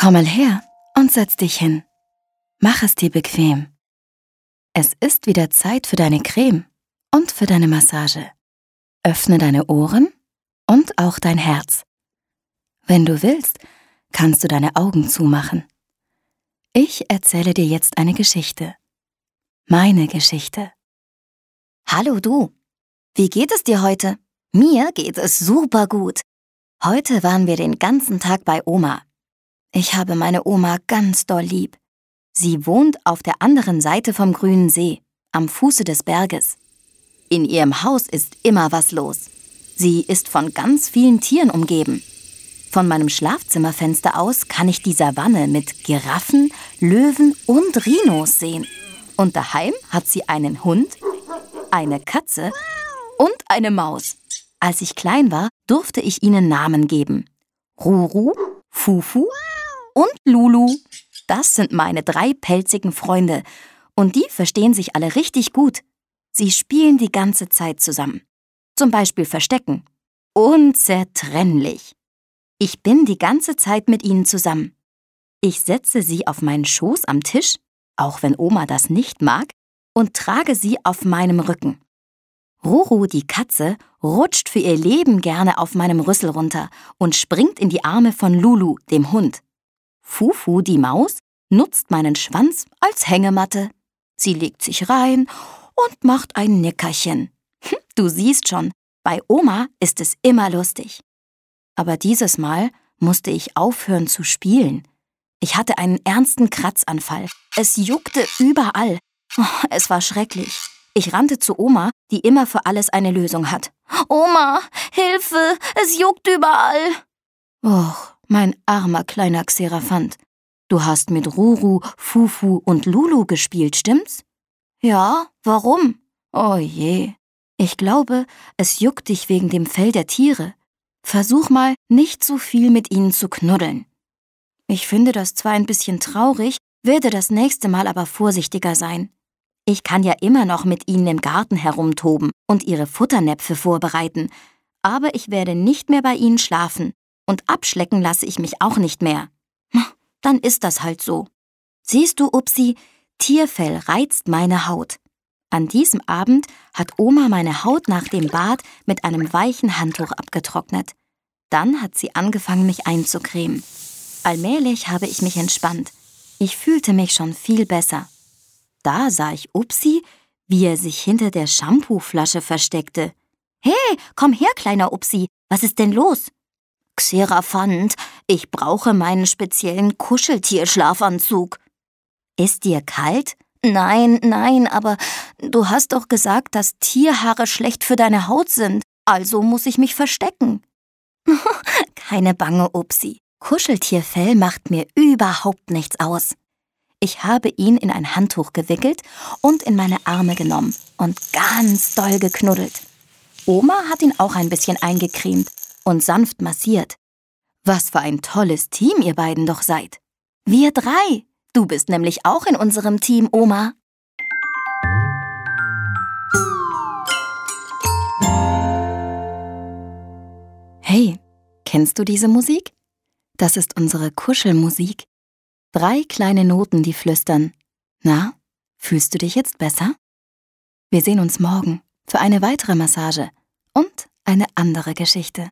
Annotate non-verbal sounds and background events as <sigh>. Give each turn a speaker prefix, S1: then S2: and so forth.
S1: Komm mal her und setz dich hin. Mach es dir bequem. Es ist wieder Zeit für deine Creme und für deine Massage. Öffne deine Ohren und auch dein Herz. Wenn du willst, kannst du deine Augen zumachen. Ich erzähle dir jetzt eine Geschichte. Meine Geschichte.
S2: Hallo du. Wie geht es dir heute? Mir geht es super gut. Heute waren wir den ganzen Tag bei Oma. Ich habe meine Oma ganz doll lieb. Sie wohnt auf der anderen Seite vom grünen See, am Fuße des Berges. In ihrem Haus ist immer was los. Sie ist von ganz vielen Tieren umgeben. Von meinem Schlafzimmerfenster aus kann ich die Savanne mit Giraffen, Löwen und Rhinos sehen. Und daheim hat sie einen Hund, eine Katze und eine Maus. Als ich klein war, durfte ich ihnen Namen geben. Ruru, Fufu und Lulu. Das sind meine drei pelzigen Freunde. Und die verstehen sich alle richtig gut. Sie spielen die ganze Zeit zusammen. Zum Beispiel Verstecken. Unzertrennlich. Ich bin die ganze Zeit mit ihnen zusammen. Ich setze sie auf meinen Schoß am Tisch, auch wenn Oma das nicht mag, und trage sie auf meinem Rücken. Ruru, die Katze, rutscht für ihr Leben gerne auf meinem Rüssel runter und springt in die Arme von Lulu, dem Hund. Fufu, die Maus, nutzt meinen Schwanz als Hängematte. Sie legt sich rein und macht ein Nickerchen. Hm, du siehst schon, bei Oma ist es immer lustig. Aber dieses Mal musste ich aufhören zu spielen. Ich hatte einen ernsten Kratzanfall. Es juckte überall. Oh, es war schrecklich. Ich rannte zu Oma, die immer für alles eine Lösung hat. Oma, Hilfe, es juckt überall. Och, mein armer kleiner Xeraphant. Du hast mit Ruru, Fufu und Lulu gespielt, stimmt's? Ja, warum? Oh je. Ich glaube, es juckt dich wegen dem Fell der Tiere. Versuch mal, nicht so viel mit ihnen zu knuddeln. Ich finde das zwar ein bisschen traurig, werde das nächste Mal aber vorsichtiger sein. Ich kann ja immer noch mit ihnen im Garten herumtoben und ihre Futternäpfe vorbereiten, aber ich werde nicht mehr bei ihnen schlafen und abschlecken lasse ich mich auch nicht mehr. Dann ist das halt so. Siehst du, Upsi, Tierfell reizt meine Haut. An diesem Abend hat Oma meine Haut nach dem Bad mit einem weichen Handtuch abgetrocknet. Dann hat sie angefangen, mich einzucremen. Allmählich habe ich mich entspannt. Ich fühlte mich schon viel besser. Da sah ich Upsi, wie er sich hinter der Shampooflasche versteckte. Hey, komm her, kleiner Upsi, was ist denn los? Xeraphant, ich brauche meinen speziellen Kuscheltierschlafanzug. Ist dir kalt? Nein, nein, aber du hast doch gesagt, dass Tierhaare schlecht für deine Haut sind, also muss ich mich verstecken. <laughs> Keine Bange, Upsi. Kuscheltierfell macht mir überhaupt nichts aus. Ich habe ihn in ein Handtuch gewickelt und in meine Arme genommen und ganz doll geknuddelt. Oma hat ihn auch ein bisschen eingecremt und sanft massiert. Was für ein tolles Team ihr beiden doch seid. Wir drei. Du bist nämlich auch in unserem Team, Oma.
S1: Hey, kennst du diese Musik? Das ist unsere Kuschelmusik. Drei kleine Noten, die flüstern. Na, fühlst du dich jetzt besser? Wir sehen uns morgen für eine weitere Massage und eine andere Geschichte.